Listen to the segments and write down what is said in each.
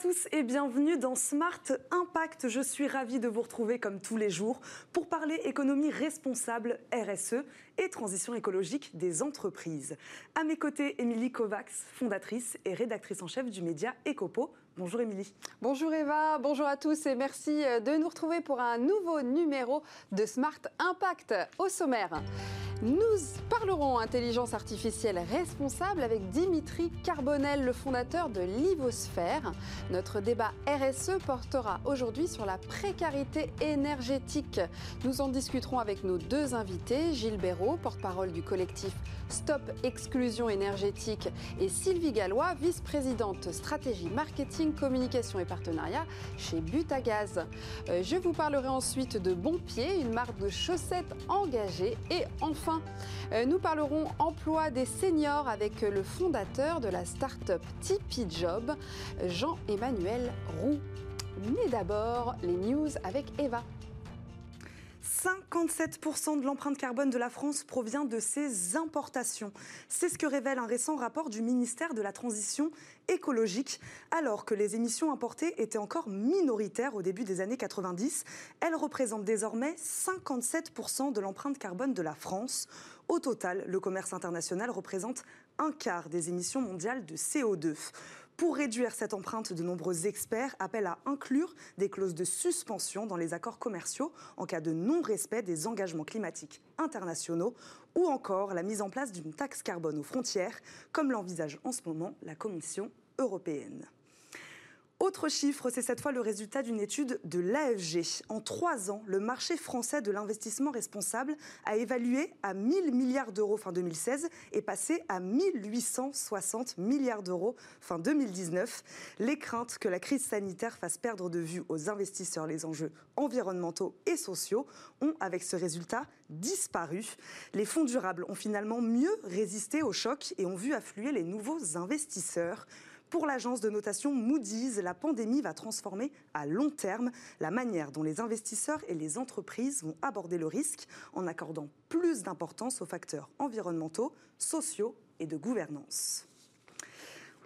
tous et bienvenue dans Smart Impact. Je suis ravie de vous retrouver comme tous les jours pour parler économie responsable, RSE et transition écologique des entreprises. À mes côtés, Émilie Kovacs, fondatrice et rédactrice en chef du média Ecopo. Bonjour Émilie. Bonjour Eva, bonjour à tous et merci euh, de nous retrouver pour un nouveau numéro de Smart Impact au sommaire. Nous parlerons intelligence artificielle responsable avec Dimitri Carbonel, le fondateur de Livosphère. Notre débat RSE portera aujourd'hui sur la précarité énergétique. Nous en discuterons avec nos deux invités, Gilles Béraud, porte-parole du collectif Stop Exclusion énergétique, et Sylvie Gallois, vice-présidente stratégie marketing, communication et partenariat chez Butagaz. Euh, je vous parlerai ensuite de Bon Pied, une marque de chaussettes engagée. Et enfin, euh, nous parlerons emploi des seniors avec le fondateur de la start-up Tipeee Job, Jean-Emmanuel Roux. Mais d'abord, les news avec Eva. 57% de l'empreinte carbone de la France provient de ses importations. C'est ce que révèle un récent rapport du ministère de la Transition écologique. Alors que les émissions importées étaient encore minoritaires au début des années 90, elles représentent désormais 57% de l'empreinte carbone de la France. Au total, le commerce international représente un quart des émissions mondiales de CO2. Pour réduire cette empreinte, de nombreux experts appellent à inclure des clauses de suspension dans les accords commerciaux en cas de non-respect des engagements climatiques internationaux ou encore la mise en place d'une taxe carbone aux frontières, comme l'envisage en ce moment la Commission européenne. Autre chiffre, c'est cette fois le résultat d'une étude de l'AFG. En trois ans, le marché français de l'investissement responsable a évalué à 1000 milliards d'euros fin 2016 et passé à 1860 milliards d'euros fin 2019. Les craintes que la crise sanitaire fasse perdre de vue aux investisseurs les enjeux environnementaux et sociaux ont, avec ce résultat, disparu. Les fonds durables ont finalement mieux résisté au choc et ont vu affluer les nouveaux investisseurs. Pour l'agence de notation Moody's, la pandémie va transformer à long terme la manière dont les investisseurs et les entreprises vont aborder le risque en accordant plus d'importance aux facteurs environnementaux, sociaux et de gouvernance.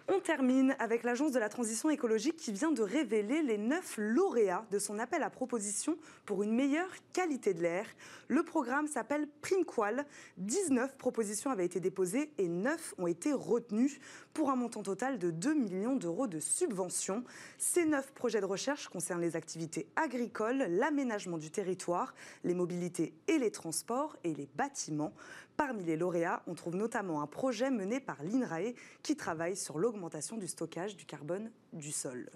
On termine avec l'Agence de la transition écologique qui vient de révéler les neuf lauréats de son appel à proposition pour une meilleure qualité de l'air. Le programme s'appelle PrimeQual. 19 propositions avaient été déposées et 9 ont été retenues pour un montant total de 2 millions d'euros de subventions. Ces 9 projets de recherche concernent les activités agricoles, l'aménagement du territoire, les mobilités et les transports et les bâtiments. Parmi les lauréats, on trouve notamment un projet mené par l'INRAE qui travaille sur l'augmentation du stockage du carbone du sol.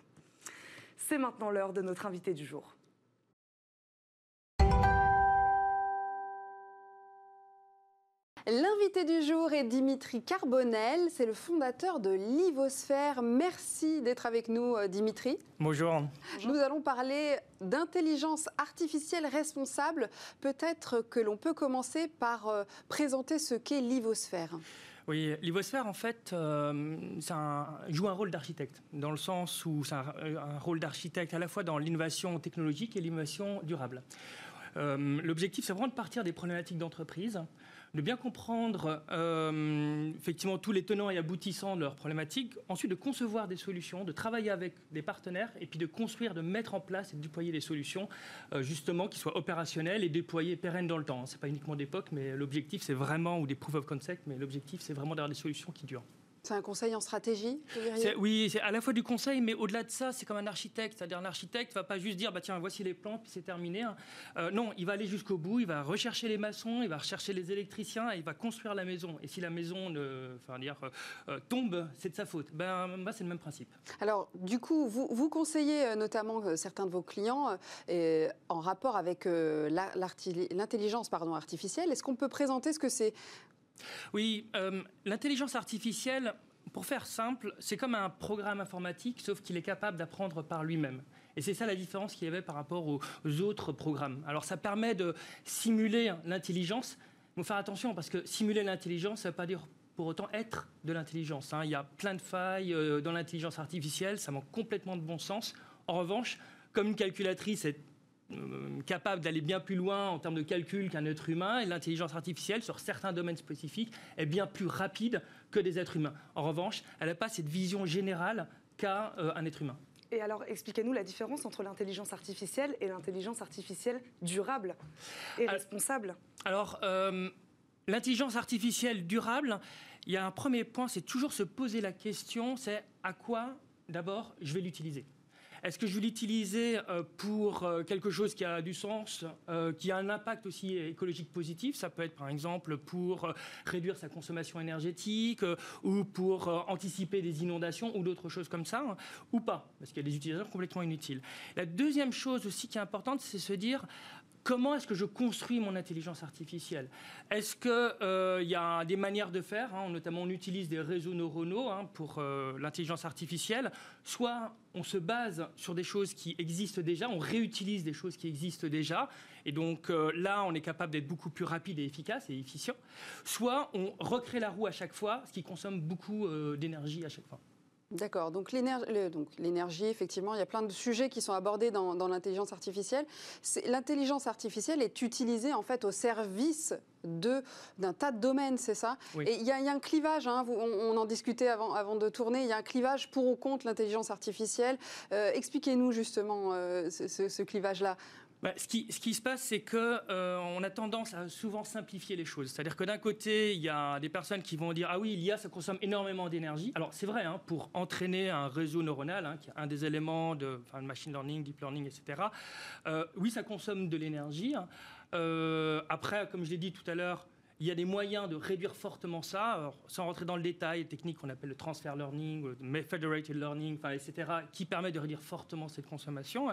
C'est maintenant l'heure de notre invité du jour. L'invité du jour est Dimitri Carbonel, c'est le fondateur de Livosphère. Merci d'être avec nous, euh, Dimitri. Bonjour. Nous allons parler d'intelligence artificielle responsable. Peut-être que l'on peut commencer par euh, présenter ce qu'est Livosphère. Oui, Livosphère, en fait, euh, joue un rôle d'architecte, dans le sens où c'est un, rôle d'architecte à la fois dans l'innovation technologique et l'innovation durable. L'objectif, c'est vraiment de partir des problématiques d'entreprise, de bien comprendre euh, effectivement tous les tenants et aboutissants de leurs problématiques, ensuite de concevoir des solutions, de travailler avec des partenaires et puis de construire, de mettre en place et de déployer des solutions euh, justement qui soient opérationnelles et déployées pérennes dans le temps. C'est pas uniquement d'époque, mais l'objectif c'est vraiment ou des proof of concept, mais l'objectif c'est vraiment d'avoir des solutions qui durent. C'est un conseil en stratégie Oui, c'est à la fois du conseil, mais au-delà de ça, c'est comme un architecte. C'est-à-dire, un architecte ne va pas juste dire, bah, tiens, voici les plans, puis c'est terminé. Hein. Euh, non, il va aller jusqu'au bout, il va rechercher les maçons, il va rechercher les électriciens, et il va construire la maison. Et si la maison enfin, dire, euh, euh, tombe, c'est de sa faute. Ben, c'est le même principe. Alors, du coup, vous, vous conseillez notamment certains de vos clients en rapport avec l'intelligence artificielle. Est-ce qu'on peut présenter ce que c'est? Oui, euh, l'intelligence artificielle, pour faire simple, c'est comme un programme informatique, sauf qu'il est capable d'apprendre par lui-même. Et c'est ça la différence qu'il y avait par rapport aux, autres programmes. Alors ça permet de simuler l'intelligence. Faut faire attention parce que simuler l'intelligence, ça ne veut pas dire pour autant être de l'intelligence. Hein. Il y a plein de failles euh, dans l'intelligence artificielle, ça manque complètement de bon sens. En revanche, comme une calculatrice est capable d'aller bien plus loin en termes de calcul qu'un être humain, et l'intelligence artificielle, sur certains domaines spécifiques, est bien plus rapide que des êtres humains. En revanche, elle n'a pas cette vision générale qu'a euh, un être humain. Et alors, expliquez-nous la différence entre l'intelligence artificielle et l'intelligence artificielle durable et responsable. Alors, euh, l'intelligence artificielle durable, il y a un premier point, c'est toujours se poser la question, c'est à quoi d'abord je vais l'utiliser est-ce que je vais l'utiliser euh, pour euh, quelque chose qui a du sens, euh, qui a un impact aussi écologique positif? Ça peut être par exemple pour réduire sa consommation énergétique ou pour anticiper des inondations ou d'autres choses comme ça, hein, ou pas, parce qu'il y a des utilisateurs complètement inutiles. La deuxième chose aussi qui est importante, c'est se dire comment est-ce que je construis mon intelligence artificielle? Est-ce qu'il euh, y a des manières de faire hein, Notamment, on utilise des réseaux neuronaux hein, pour euh, l'intelligence artificielle. Soit on se base sur des choses qui existent déjà, on réutilise des choses qui existent déjà. Et donc euh, là, on est capable d'être beaucoup plus rapide et efficace et efficient. Soit on recrée la roue à chaque fois, ce qui consomme beaucoup d'énergie à chaque fois. D'accord. Donc l'énergie, effectivement, il y a plein de sujets qui sont abordés dans, l'intelligence artificielle. L'intelligence artificielle est utilisée en fait au service d'un tas de domaines, c'est ça? Et il y, a un clivage, hein, on, en discutait avant, avant de tourner, il y a un clivage pour ou contre l'intelligence artificielle. Euh, expliquez-nous justement euh, ce clivage-là. Bah, ce, qui, se passe, c'est qu'on euh, a tendance à souvent simplifier les choses. C'est-à-dire que d'un côté, il y a des personnes qui vont dire ah oui, l'IA ça consomme énormément d'énergie. Alors c'est vrai, hein, pour entraîner un réseau neuronal, hein, qui est un des éléments de, machine learning, deep learning, etc. Euh, oui, ça consomme de l'énergie. Hein. Euh, après, comme je l'ai dit tout à l'heure, il y a des moyens de réduire fortement ça, sans rentrer dans le détail, techniques qu'on appelle le transfer learning, le federated learning, etc., qui permet de réduire fortement cette consommation.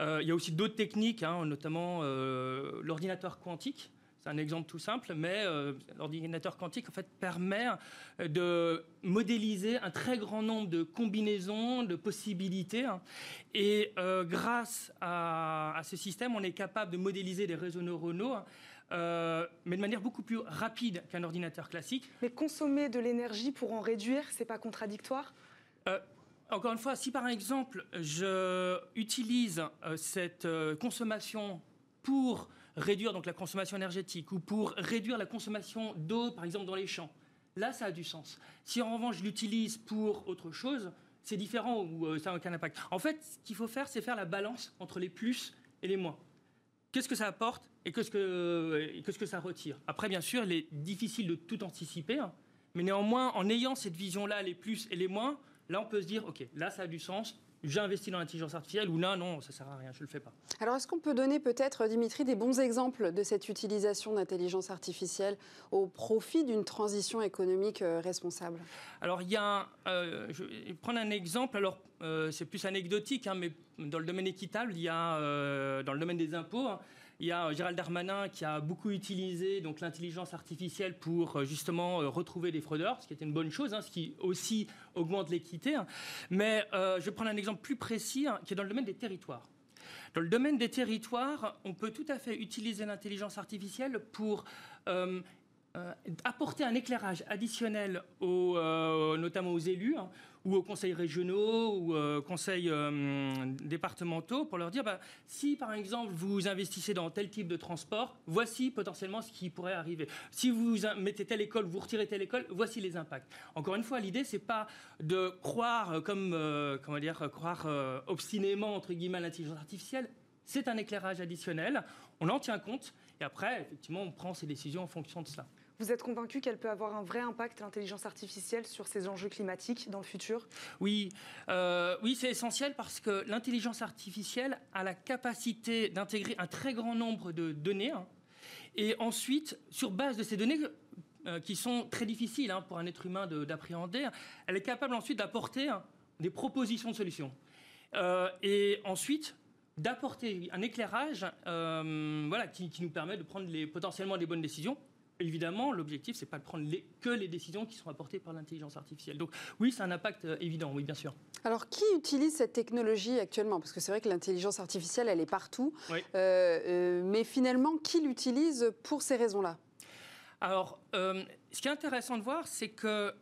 Euh, il y a aussi d'autres techniques, hein, notamment euh, l'ordinateur quantique. C'est un exemple tout simple, mais euh, l'ordinateur quantique en fait permet de modéliser un très grand nombre de combinaisons, de possibilités. Hein. et grâce à, à, ce système, on est capable de modéliser des réseaux neuronaux euh, mais de manière beaucoup plus rapide qu'un ordinateur classique. Mais consommer de l'énergie pour en réduire, c'est pas contradictoire? Euh, Encore une fois, si par exemple je utilise euh, cette consommation pour réduire donc la consommation énergétique ou pour réduire la consommation d'eau, par exemple dans les champs, là ça a du sens. Si en revanche je l'utilise pour autre chose, c'est différent ou ça n'a aucun impact. En fait, ce qu'il faut faire, c'est faire la balance entre les plus et les moins qu'est-ce que ça apporte et qu'est-ce que, que ça retire? Après, bien sûr, il est difficile de tout anticiper, hein. mais néanmoins, en ayant cette vision-là, les plus et les moins, là, on peut se dire, OK, là, ça a du sens, j'ai investi dans l'intelligence artificielle ou là, non, ça sert à rien, je ne le fais pas. Alors, est-ce qu'on peut donner peut-être, Dimitri, des bons exemples de cette utilisation d'intelligence artificielle au profit d'une transition économique euh, responsable? Alors, il y a, euh, je vais prendre un exemple, alors euh, c'est plus anecdotique, hein, mais dans le domaine équitable, il y a, dans le domaine des impôts, hein, il y a Gérald Darmanin qui a beaucoup utilisé donc l'intelligence artificielle pour euh, justement euh, retrouver des fraudeurs, ce qui était une bonne chose, hein, ce qui aussi augmente l'équité. Hein. Mais euh, je vais prendre un exemple plus précis hein, qui est dans le domaine des territoires. Dans le domaine des territoires, on peut tout à fait utiliser l'intelligence artificielle pour apporter un éclairage additionnel, notamment aux élus, ou aux conseils régionaux ou aux euh, conseils euh, départementaux pour leur dire bah, si par exemple vous investissez dans tel type de transport, voici potentiellement ce qui pourrait arriver. Si vous mettez telle école, vous retirez telle école, voici les impacts. Encore une fois, l'idée c'est pas de croire euh, comme comment dire croire obstinément entre guillemets l'intelligence artificielle. C'est un éclairage additionnel. On en tient compte et après effectivement on prend ses décisions en fonction de cela. Vous êtes convaincu qu'elle peut avoir un vrai impact, l'intelligence artificielle, sur ces enjeux climatiques dans le futur? Oui, euh, oui c'est essentiel parce que l'intelligence artificielle a la capacité d'intégrer un très grand nombre de données. Hein, et ensuite, sur base de ces données, euh, qui sont très difficiles hein, pour un être humain d'appréhender, elle est capable ensuite d'apporter hein, des propositions de solutions. Euh, et ensuite, d'apporter un éclairage voilà, qui, nous permet de prendre les, potentiellement des bonnes décisions évidemment, l'objectif, c'est pas de prendre que les décisions qui sont apportées par l'intelligence artificielle. Donc oui, c'est un impact euh, évident, oui, bien sûr. Alors, qui utilise cette technologie actuellement? Parce que c'est vrai que l'intelligence artificielle, elle est partout. Euh, euh, mais finalement, qui l'utilise pour ces raisons-là? Alors, ce qui est intéressant de voir, c'est qu'il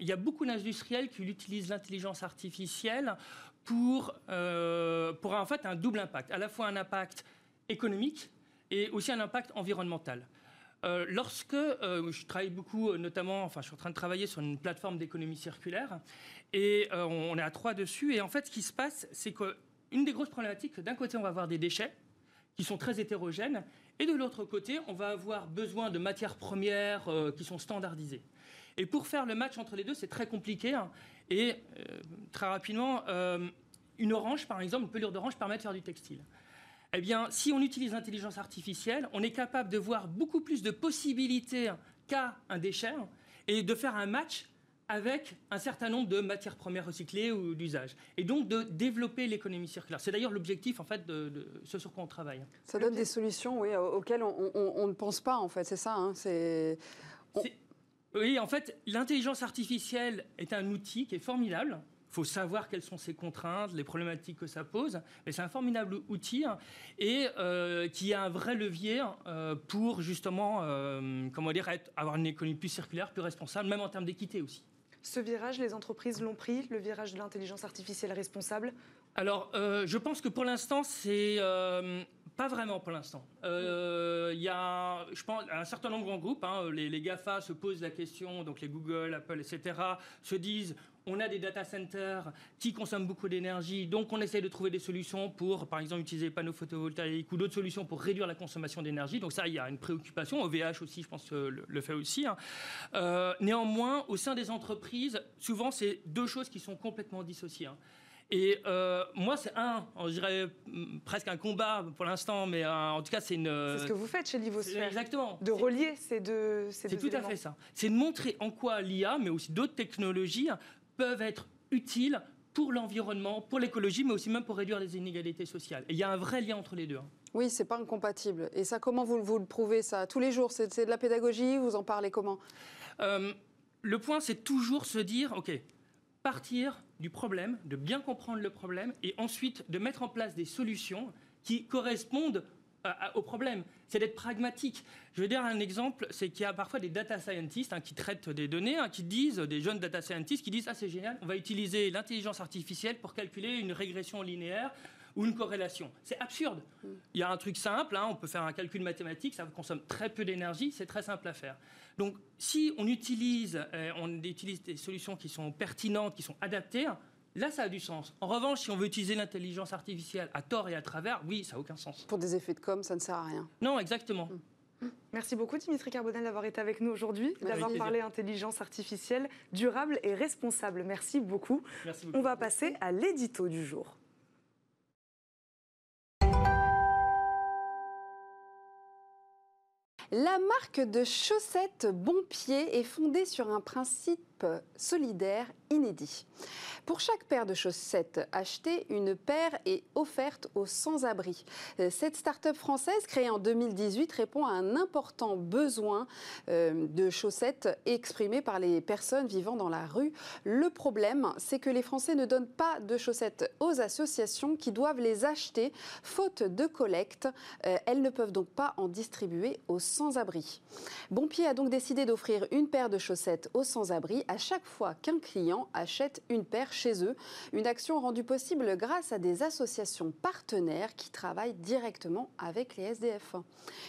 y a beaucoup d'industriels qui utilisent l'intelligence artificielle pour, pour en fait un double impact, à la fois un impact économique et aussi un impact environnemental. Euh, lorsque euh, je travaille beaucoup, notamment, enfin, je suis en train de travailler sur une plateforme d'économie circulaire, et on est à trois dessus. Et en fait, ce qui se passe, c'est qu'une des grosses problématiques, d'un côté, on va avoir des déchets qui sont très hétérogènes, et de l'autre côté, on va avoir besoin de matières premières qui sont standardisées. Et pour faire le match entre les deux, c'est très compliqué. Hein. et très rapidement, une orange, par exemple, une pelure d'orange permet de faire du textile. Eh bien, si on utilise l'intelligence artificielle, on est capable de voir beaucoup plus de possibilités qu'à un déchet et de faire un match avec un certain nombre de matières premières recyclées ou d'usage. Et donc de développer l'économie circulaire. C'est d'ailleurs l'objectif en fait de, ce sur quoi on travaille. Ça donne des solutions oui, auxquelles on, ne pense pas en fait, c'est ça. Hein, c'est... Oui, en fait, l'intelligence artificielle est un outil qui est formidable faut savoir quelles sont ses contraintes, les problématiques que ça pose. Mais c'est un formidable outil hein, et euh, qui a un vrai levier euh, pour justement, euh, comment dire, avoir une économie plus circulaire, plus responsable, même en termes d'équité aussi. Ce virage, les entreprises l'ont pris, le virage de l'intelligence artificielle responsable? Alors, je pense que pour l'instant, c'est pas vraiment pour l'instant. Il y a, je pense, un certain nombre de groupes, hein, les, les, GAFA se posent la question, donc les Google, Apple, etc., se disent on a des data centers qui consomment beaucoup d'énergie, donc on essaie de trouver des solutions pour, par exemple, utiliser les panneaux photovoltaïques ou d'autres solutions pour réduire la consommation d'énergie. Donc ça, il y a une préoccupation. OVH aussi, je pense, le, fait aussi. Hein. Euh, néanmoins, au sein des entreprises, souvent, c'est deux choses qui sont complètement dissociées. Hein. Et euh, moi, c'est un, on dirait mm, presque un combat pour l'instant, mais euh, en tout cas, c'est une. C'est ce que vous faites chez Livosphère. Exactement. De relier ces deux. C'est tout à fait ça. C'est de montrer en quoi l'IA, mais aussi d'autres technologies, peuvent être utiles pour l'environnement, pour l'écologie, mais aussi même pour réduire les inégalités sociales. Et il y a un vrai lien entre les deux. Hein. Oui, c'est pas incompatible. Et ça, comment vous, vous le prouvez ça Tous les jours, c'est de la pédagogie? Vous en parlez comment? Euh, Le point, c'est toujours se dire, OK, partir du problème, de bien comprendre le problème, et ensuite de mettre en place des solutions qui correspondent au problème. C'est d'être pragmatique. Je vais dire un exemple, c'est qu'il y a parfois des data scientists hein, qui traitent des données, hein, qui disent, des jeunes data scientists qui disent ah c'est génial, on va utiliser l'intelligence artificielle pour calculer une régression linéaire ou une corrélation. C'est absurde. Il y a un truc simple, hein, on peut faire un calcul mathématique, ça consomme très peu d'énergie, c'est très simple à faire. Donc si on utilise, euh, on utilise des solutions qui sont pertinentes, qui sont adaptées, Là, ça a du sens. En revanche, si on veut utiliser l'intelligence artificielle à tort et à travers, oui, ça n'a aucun sens. Pour des effets de com, ça ne sert à rien. Non, exactement. Hum. Merci beaucoup Dimitri Carbonel d'avoir été avec nous aujourd'hui, d'avoir parlé intelligence artificielle durable et responsable. Merci beaucoup. Merci beaucoup. On va passer à l'édito du jour. La marque de chaussettes Bon Pied est fondée sur un principe solidaire inédit. Pour chaque paire de chaussettes achetée, une paire est offerte aux sans-abri. Euh, cette start-up française, créée en 2018, répond à un important besoin euh, de chaussettes exprimé par les personnes vivant dans la rue. Le problème, c'est que les Français ne donnent pas de chaussettes aux associations qui doivent les acheter, faute de collecte. Euh, elles ne peuvent donc pas en distribuer aux sans-abri. Bonpied a donc décidé d'offrir une paire de chaussettes aux sans-abri à chaque fois qu'un client achète une paire chez eux. Une action rendue possible grâce à des associations partenaires qui travaillent directement avec les SDF.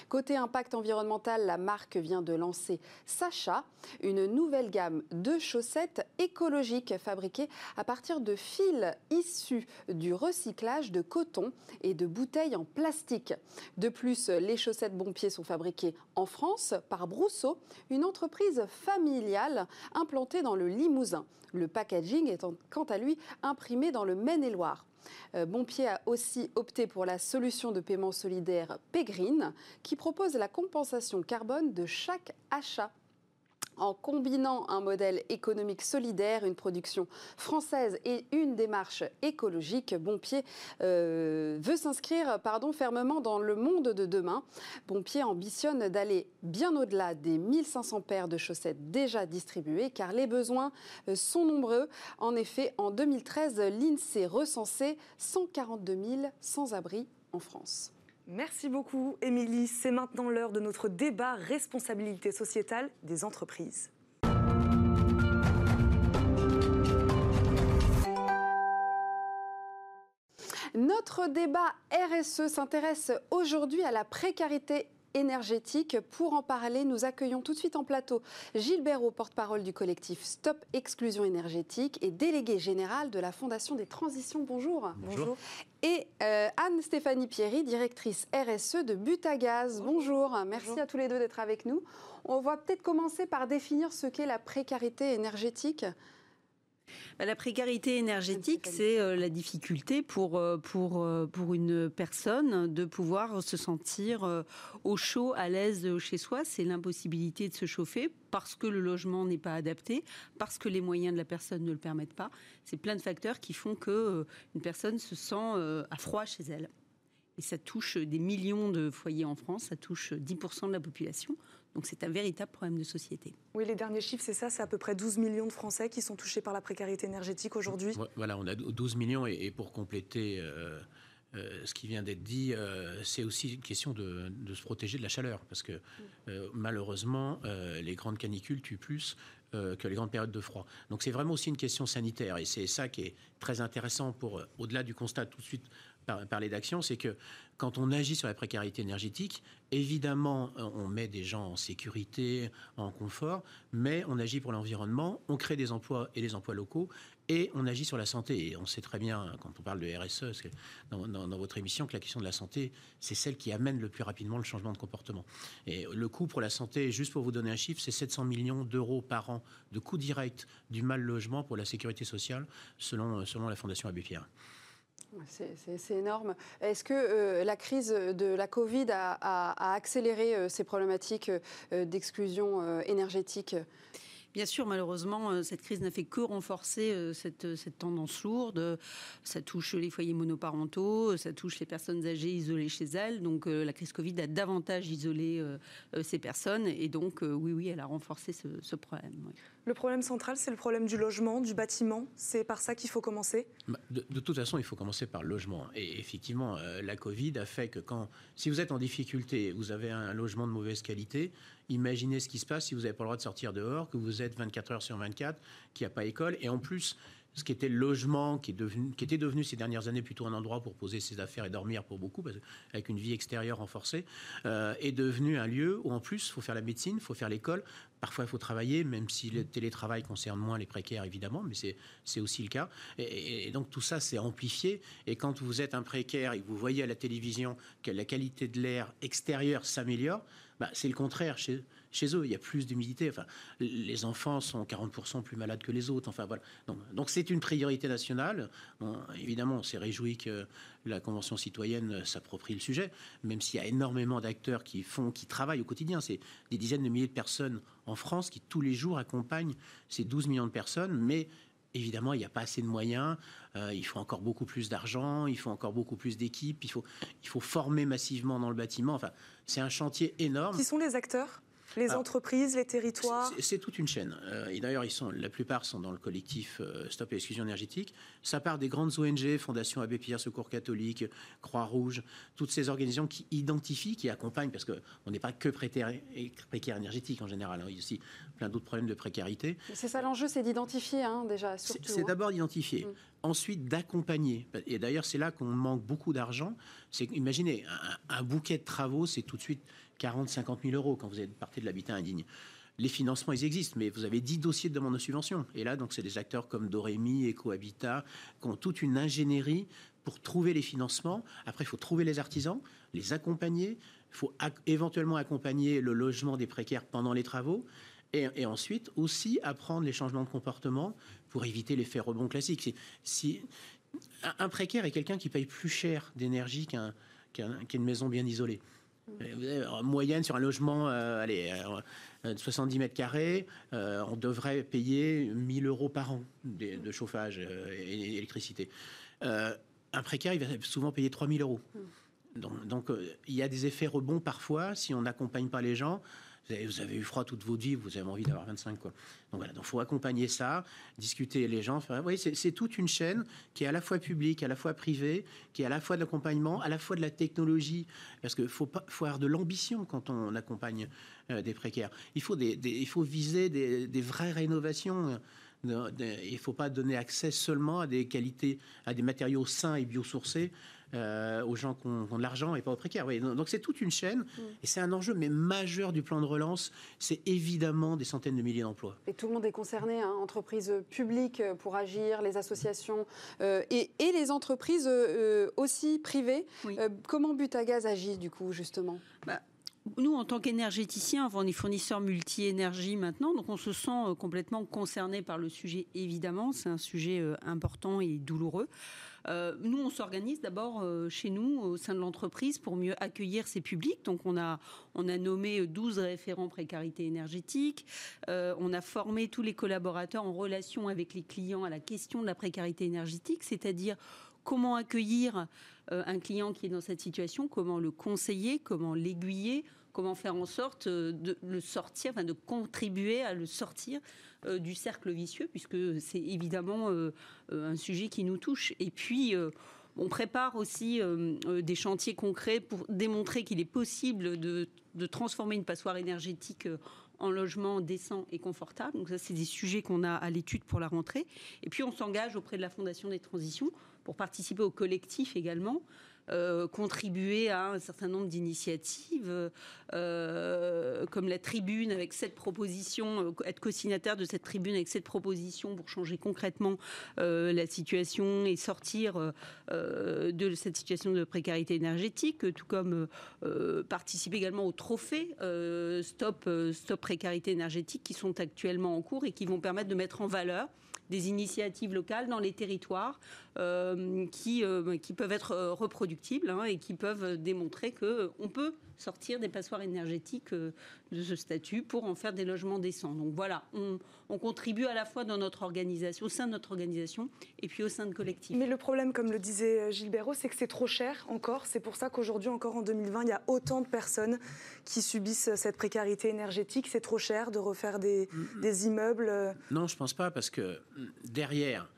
Côté impact environnemental, la marque vient de lancer Sacha, une nouvelle gamme de chaussettes écologiques fabriquées à partir de fils issus du recyclage de coton et de bouteilles en plastique. De plus, les chaussettes bon pied sont fabriquées en France par Brousseau, une entreprise familiale implantée dans le Limousin. Le packaging étant quant à lui imprimé dans le Maine-et-Loire. Euh, Bonpied a aussi opté pour la solution de paiement solidaire Pégrine qui propose la compensation carbone de chaque achat en combinant un modèle économique solidaire, une production française et une démarche écologique, Bonpied euh, veut s'inscrire fermement dans le monde de demain. Bonpied ambitionne d'aller bien au-delà des 1500 paires de chaussettes déjà distribuées, car les besoins euh, sont nombreux. En effet, en 2013, l'INSEE recensait 142 000 sans-abri en France. Merci beaucoup, Émilie. C'est maintenant l'heure de notre débat responsabilité sociétale des entreprises. Notre débat RSE s'intéresse aujourd'hui à la précarité énergétique. Pour en parler, nous accueillons tout de suite en plateau Gilles Béraud, porte-parole du collectif Stop Exclusion énergétique et délégué général de la Fondation des Transitions. Bonjour. Bonjour. Et euh, Anne-Stéphanie Pierry, directrice RSE de Butagaz. Bonjour. Merci à tous les deux d'être avec nous. On va peut-être commencer par définir ce qu'est la précarité énergétique. Bah, la précarité énergétique, c'est euh, la difficulté pour, euh, pour, euh, pour une personne de pouvoir se sentir au chaud, à l'aise chez soi. C'est l'impossibilité de se chauffer parce que le logement n'est pas adapté, parce que les moyens de la personne ne le permettent pas. C'est plein de facteurs qui font que une personne se sent à froid chez elle. Et ça touche des millions de foyers en France, ça touche 10% de la population. Donc c'est un véritable problème de société. Oui, les derniers chiffres, c'est ça, c'est à peu près 12 millions de Français qui sont touchés par la précarité énergétique aujourd'hui. Voilà, on a 12 millions et, pour compléter... Euh, euh, ce qui vient d'être dit, euh, c'est aussi une question de, se protéger de la chaleur, parce que malheureusement, les grandes canicules tuent plus que les grandes périodes de froid. Donc c'est vraiment aussi une question sanitaire, et c'est ça qui est très intéressant pour, au-delà du constat tout de suite parler d'action, c'est que quand on agit sur la précarité énergétique, évidemment, euh, on met des gens en sécurité, en confort, mais on agit pour l'environnement, on crée des emplois et des emplois locaux, et on agit sur la santé. Et on sait très bien, quand on parle de RSE, dans, votre émission, que la question de la santé, c'est celle qui amène le plus rapidement le changement de comportement. Et le coût pour la santé, juste pour vous donner un chiffre, c'est 700 millions d'euros par an de coût direct du mal logement pour la sécurité sociale, selon, selon la Fondation Abbé Pierre. C'est énorme. Est-ce que euh, la crise de la Covid a, accéléré euh, ces problématiques euh, d'exclusion énergétique? Bien sûr, malheureusement, euh, cette crise n'a fait que renforcer euh, cette, cette, tendance lourde. Ça touche les foyers monoparentaux, ça touche les personnes âgées isolées chez elles. Donc euh, la crise Covid a davantage isolé ces personnes. Et donc, oui, oui, elle a renforcé ce, problème. Le problème central, c'est le problème du logement, du bâtiment. C'est par ça qu'il faut commencer? Bah, de, de, toute façon, il faut commencer par le logement. Et effectivement, la Covid a fait que quand, si vous êtes en difficulté, vous avez un logement de mauvaise qualité, Imaginez ce qui se passe si vous n'avez pas le droit de sortir dehors, que vous êtes 24 heures sur 24, qu'il n'y a pas école, et en plus, ce qui était le logement, qui, était devenu ces dernières années plutôt un endroit pour poser ses affaires et dormir pour beaucoup, avec une vie extérieure renforcée, euh, est devenu un lieu où en plus il faut faire la médecine, il faut faire l'école. Parfois il faut travailler, même si le télétravail concerne moins les précaires évidemment, mais c'est aussi le cas. Et, et donc tout ça c'est amplifié. Et quand vous êtes un précaire et que vous voyez à la télévision que la qualité de l'air extérieur s'améliore, bah, c'est le contraire chez, chez eux. Il y a plus d'humidité. Enfin, les enfants sont 40% plus malades que les autres. Enfin, voilà. Donc, c'est une priorité nationale. évidemment, on s'est réjoui que la Convention citoyenne s'approprie le sujet, même s'il y a énormément d'acteurs qui font, qui travaillent au quotidien. C'est des dizaines de milliers de personnes en France qui tous les jours accompagnent ces 12 millions de personnes, mais évidemment, il n'y a pas assez de moyens. Euh, il faut encore beaucoup plus d'argent, il faut encore beaucoup plus d'équipes, il faut, il faut former massivement dans le bâtiment. Enfin, c'est un chantier énorme. Qui sont les acteurs? Les entreprises, les territoires C'est toute une chaîne. Euh, et d'ailleurs, la plupart sont dans le collectif euh, Stop et Exclusion énergétique. Ça part des grandes ONG, Fondation Abbé Pierre, Secours catholique, Croix-Rouge, toutes ces organisations qui identifient, qui accompagnent, parce qu'on n'est pas que précaire, précaire énergétique en général. Hein. Il y a aussi plein d'autres problèmes de précarité. C'est ça l'enjeu, c'est d'identifier hein, déjà. C'est hein. d'abord d'identifier. Mm. Ensuite, d'accompagner. Et d'ailleurs, c'est là qu'on manque beaucoup d'argent. C'est imaginez, un, un, bouquet de travaux, c'est tout de suite 40, 50 000 euros quand vous êtes parti de l'habitat indigne. Les financements, ils existent, mais vous avez 10 dossiers de demande de subvention. Et là, donc, c'est des acteurs comme Dorémy, EcoHabitat, qui ont toute une ingénierie pour trouver les financements. Après, il faut trouver les artisans, les accompagner. Il faut éventuellement accompagner le logement des précaires pendant les travaux. Et, ensuite, aussi apprendre les changements de comportement pour éviter l'effet rebond classique. Si, un précaire est quelqu'un qui paye plus cher d'énergie qu'une maison bien isolée. En moyenne, sur un logement euh, allez, euh, de 70 mètres carrés, euh, on devrait payer 1000 euros par an de, chauffage et d'électricité. un précaire, il va souvent payer 3000 euros. Donc, donc il y a des effets rebonds parfois si on n'accompagne pas les gens vous avez, eu froid toute votre vie, vous avez envie d'avoir 25 quoi. Donc voilà, donc faut accompagner ça, discuter les gens. oui, c'est toute une chaîne qui est à la fois publique, à la fois privée, qui est à la fois de l'accompagnement, à la fois de la technologie, parce qu'il faut avoir de l'ambition quand on accompagne euh, des précaires. Il faut des, il faut viser des, des vraies rénovations. Il ne faut pas donner accès seulement à des qualités, à des matériaux sains et biosourcés euh, aux gens qui ont, de l'argent et pas aux précaires. Oui, donc c'est toute une chaîne mm. et c'est un enjeu mais majeur du plan de relance. C'est évidemment des centaines de milliers d'emplois. Et tout le monde est concerné, hein, entreprises publiques pour agir, les associations euh, et, les entreprises euh, aussi privées. comment Butagaz agit du coup justement? Bah, nous, en tant qu'énergéticiens, on est fournisseurs multi-énergie maintenant, donc on se sent complètement concerné par le sujet, évidemment. C'est un sujet important et douloureux. Euh, nous, on s'organise d'abord euh, chez nous, au sein de l'entreprise, pour mieux accueillir ces publics. Donc, on a, on a nommé 12 référents précarité énergétique. Euh, on a formé tous les collaborateurs en relation avec les clients à la question de la précarité énergétique, c'est-à-dire comment accueillir un client qui est dans cette situation, comment le conseiller, comment l'aiguiller, comment faire en sorte de le sortir, enfin de contribuer à le sortir euh, du cercle vicieux, puisque c'est évidemment euh, euh, un sujet qui nous touche. Et puis, on prépare aussi des chantiers concrets pour démontrer qu'il est possible de, transformer une passoire énergétique en logement décent et confortable. Donc ça, c'est des sujets qu'on a à l'étude pour la rentrée. Et puis, on s'engage auprès de la Fondation des Transitions pour participer au collectif également euh, contribuer à un certain nombre d'initiatives, euh, comme la tribune avec cette proposition, euh, être co-signataire de cette tribune avec cette proposition pour changer concrètement la situation et sortir de cette situation de précarité énergétique, tout comme participer également au trophée Stop, Stop Précarité énergétique qui sont actuellement en cours et qui vont permettre de mettre en valeur des initiatives locales dans les territoires euh, qui, euh, qui peuvent être euh, reproductibles hein, et qui peuvent démontrer qu'on peut sortir des passoires énergétiques de ce statut pour en faire des logements décents. Donc voilà, on, contribue à la fois dans notre organisation, au sein de notre organisation et puis au sein de collectifs. Mais le problème, comme le disait Gilles c'est que c'est trop cher encore. C'est pour ça qu'aujourd'hui, encore en 2020, il y a autant de personnes qui subissent cette précarité énergétique. C'est trop cher de refaire des, des immeubles. Non, je ne pense pas, parce que derrière,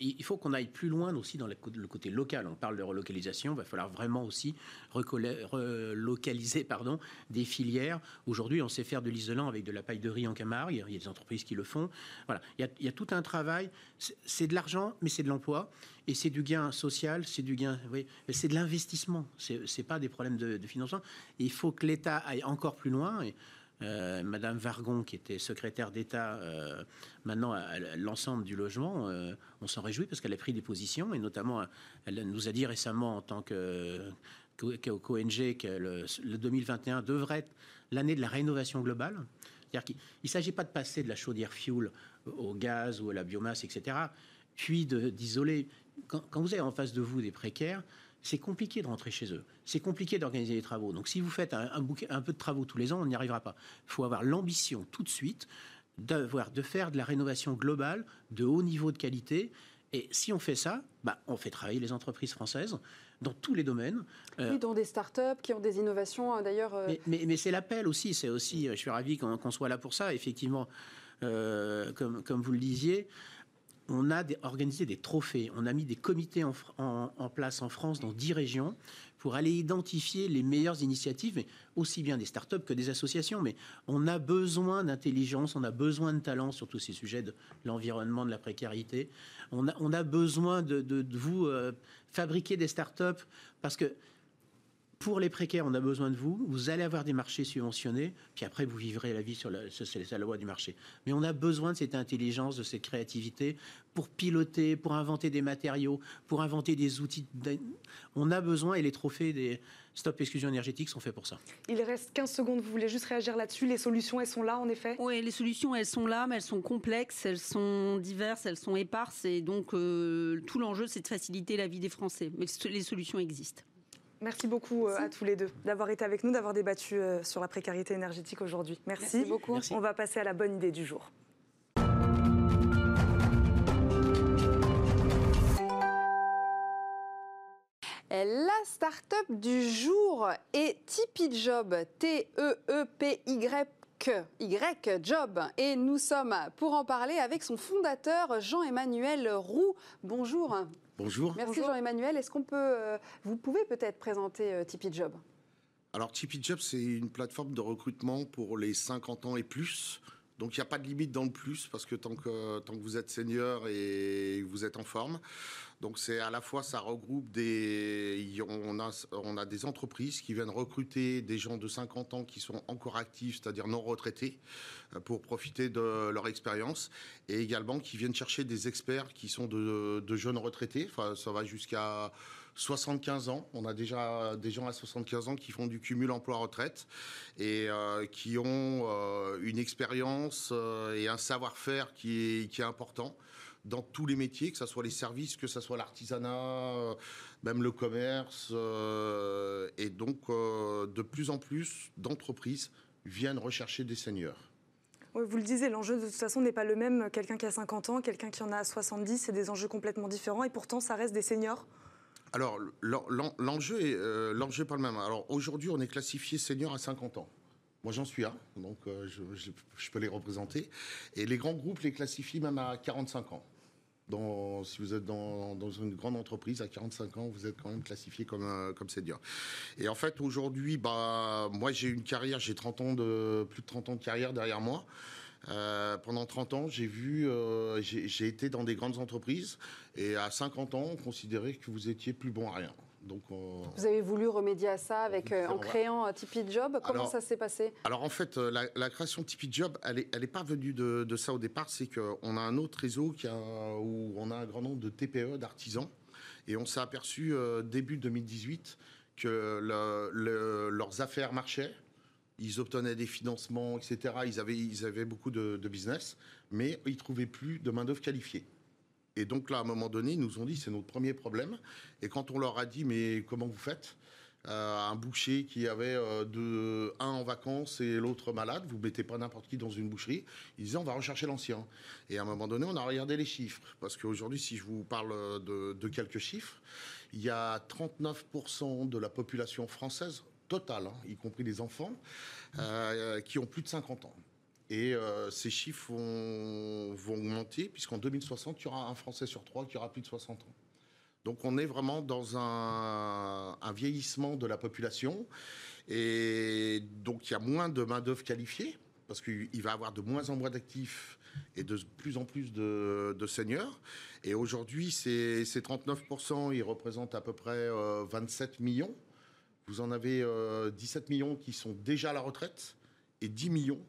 il faut qu'on aille plus loin aussi dans le côté local. On parle de relocalisation, il va falloir vraiment aussi relocaliser pardon, des filières. Aujourd'hui, on sait faire de l'isolant avec de la paille de riz en Camargue. Il y a des entreprises qui le font. Voilà, il y a, tout un travail. C'est de l'argent, mais c'est de l'emploi. Et c'est du gain social, c'est du gain, oui, c'est de l'investissement. C'est pas des problèmes de, financement. il faut que l'État aille encore plus loin. Euh, Madame Vargon, qui était secrétaire d'État euh, maintenant à, l'ensemble du logement, euh, on s'en réjouit parce qu'elle a pris des positions et notamment elle nous a dit récemment en tant que qu'ONG que le, 2021 devrait être l'année de la rénovation globale. C'est-à-dire qu'il ne s'agit pas de passer de la chaudière fuel au gaz ou à la biomasse, etc., puis d'isoler. Quand, quand, vous avez en face de vous des précaires, c'est compliqué de rentrer chez eux. C'est compliqué d'organiser les travaux. Donc si vous faites un, un, peu de travaux tous les ans, on n'y arrivera pas. Il faut avoir l'ambition tout de suite de faire de la rénovation globale de haut niveau de qualité. Et si on fait ça, bah, on fait travailler les entreprises françaises dans tous les domaines. Euh, oui, dans des start-up qui ont des innovations hein, d'ailleurs. Euh, mais, c'est l'appel aussi. C'est aussi. Je suis ravi qu'on soit là pour ça. Effectivement, euh, comme, comme vous le disiez, on a organisé des trophées, on a mis des comités en, place en France dans dix régions pour aller identifier les meilleures initiatives, mais aussi bien des startups que des associations. Mais on a besoin d'intelligence, on a besoin de talent sur tous ces sujets de l'environnement, de la précarité. On a, besoin de, vous euh, fabriquer des startups parce que pour les précaires, on a besoin de vous. Vous allez avoir des marchés subventionnés, puis après, vous vivrez la vie sur la, la loi du marché. Mais on a besoin de cette intelligence, de cette créativité pour piloter, pour inventer des matériaux, pour inventer des outils. On a besoin, et les trophées des Stop Exclusion énergétique sont faits pour ça. Il reste 15 secondes. Vous voulez juste réagir là-dessus Les solutions, elles sont là, en effet? Oui, les solutions, elles sont là, mais elles sont complexes, elles sont diverses, elles sont éparses. Et donc, euh, tout l'enjeu, c'est de faciliter la vie des Français. Mais les solutions existent. Merci beaucoup euh, à tous les deux d'avoir été avec nous, d'avoir débattu euh, sur la précarité énergétique aujourd'hui. Merci. beaucoup. On va passer à la bonne idée du jour. La start-up du jour est Tipeee Job, T-E-E-P-Y y Job. Et nous sommes pour en parler avec son fondateur Jean-Emmanuel Roux. Bonjour. Bonjour. Merci Jean-Emmanuel. Est-ce qu'on peut, euh, vous pouvez peut-être présenter euh, Tipeee Job? Alors Tipeee Job, c'est une plateforme de recrutement pour les 50 ans et plus. Donc il n'y a pas de limite dans le plus parce que tant que, tant que vous êtes senior et vous êtes en forme. Donc c'est à la fois ça regroupe des on a on a des entreprises qui viennent recruter des gens de 50 ans qui sont encore actifs, c'est-à-dire non retraités euh, pour profiter de leur expérience et également qui viennent chercher des experts qui sont de, de jeunes retraités, enfin ça va jusqu'à 75 ans. On a déjà des gens à 75 ans qui font du cumul emploi-retraite et euh, qui ont euh, une expérience et un savoir-faire qui qui est important dans tous les métiers, que ce soit les services, que ce soit l'artisanat, même le commerce. et donc, de plus en plus d'entreprises viennent rechercher des seniors. vous le disiez, l'enjeu de toute façon n'est pas le même. Quelqu'un qui a 50 ans, quelqu'un qui en a 70, c'est des enjeux complètement différents. Et pourtant, ça reste des seniors alors, l'enjeu est, euh, l'enjeu pas le même. Alors, aujourd'hui, on est classifié senior à 50 ans. Moi, j'en suis un, donc euh, je, peux les représenter. Et les grands groupes les classifient même à 45 ans. Si vous êtes dans, une grande entreprise, à 45 ans, vous êtes quand même classifié comme, euh, comme senior. Et en fait, aujourd'hui, bah, moi, j'ai une carrière, j'ai 30 ans de, plus de 30 ans de carrière derrière moi. Euh, pendant 30 ans, j'ai vu, euh, j'ai été dans des grandes entreprises et à 50 ans, on considérait que vous étiez plus bon à rien. Donc, Vous avez voulu remédier à ça avec, euh, en créant Tipeee Job. Comment ça s'est passé? Alors en fait, la, création de Tipeee Job, elle n'est elle est pas venue de, de, ça au départ. C'est qu'on a un autre réseau qui a, où on a un grand nombre de TPE, d'artisans. Et on s'est aperçu début 2018 que le, leurs affaires marchaient ils obtenaient des financements, etc. Ils avaient, ils avaient beaucoup de, business, mais ils trouvaient plus de main-d'œuvre qualifiée. Et donc là, à un moment donné, ils nous ont dit c'est notre premier problème. Et quand on leur a dit mais comment vous faites euh, Un boucher qui avait euh, un en vacances et l'autre malade, vous mettez pas n'importe qui dans une boucherie. Ils disaient on va rechercher l'ancien. Et à un moment donné, on a regardé les chiffres parce qu'aujourd'hui, si je vous parle de, quelques chiffres, il y a 39% de la population française total, hein, y compris les enfants, euh, qui ont plus de 50 ans. Et euh, ces chiffres vont, vont augmenter, puisqu'en 2060, il y aura un Français sur trois qui aura plus de 60 ans. Donc on est vraiment dans un, vieillissement de la population. Et donc il y a moins de main-d'œuvre qualifiée, parce qu'il va y avoir de moins en moins d'actifs et de plus en plus de, de seniors. Et aujourd'hui, ces, ces 39%, ils représentent à peu près 27 euh, millions. Vous en avez 17 euh, millions qui sont déjà à la retraite et 10 millions,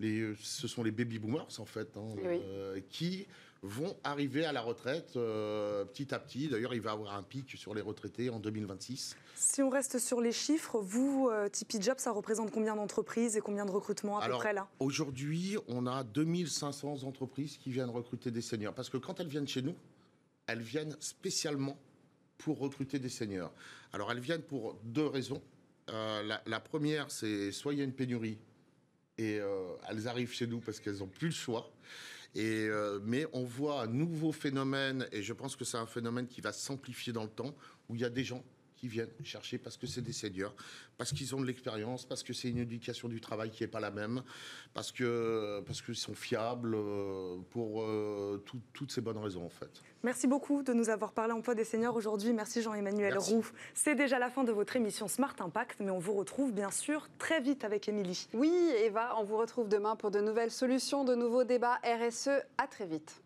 les, ce sont les baby boomers en fait, hein, euh, qui vont arriver à la retraite euh, petit à petit. D'ailleurs, il va y avoir un pic sur les retraités en 2026. Si on reste sur les chiffres, vous, Tipeee Job, ça représente combien d'entreprises et combien de recrutements à peu près là? Aujourd'hui, on a 2500 entreprises qui viennent recruter des seniors. Parce que quand elles viennent chez nous, elles viennent spécialement pour recruter des seniors. Alors elles viennent pour deux raisons. Euh, la, première, c'est soit il y a une pénurie et euh, elles arrivent chez nous parce qu'elles n'ont plus le choix. Euh, mais on voit un nouveau phénomène, et je pense que c'est un phénomène qui va s'amplifier dans le temps, où il y a des gens qui viennent chercher parce que c'est des seniors, parce qu'ils ont de l'expérience, parce que c'est une éducation du travail qui n'est pas la même, parce que parce qu'ils sont fiables euh, pour euh, toutes ces bonnes raisons en fait. Merci beaucoup de nous avoir parlé emploi des seniors aujourd'hui. Merci Jean-Emmanuel Roux. C'est déjà la fin de votre émission Smart Impact, mais on vous retrouve bien sûr très vite avec Émilie. Oui, Eva, on vous retrouve demain pour de nouvelles solutions, de nouveaux débats RSE. À très vite.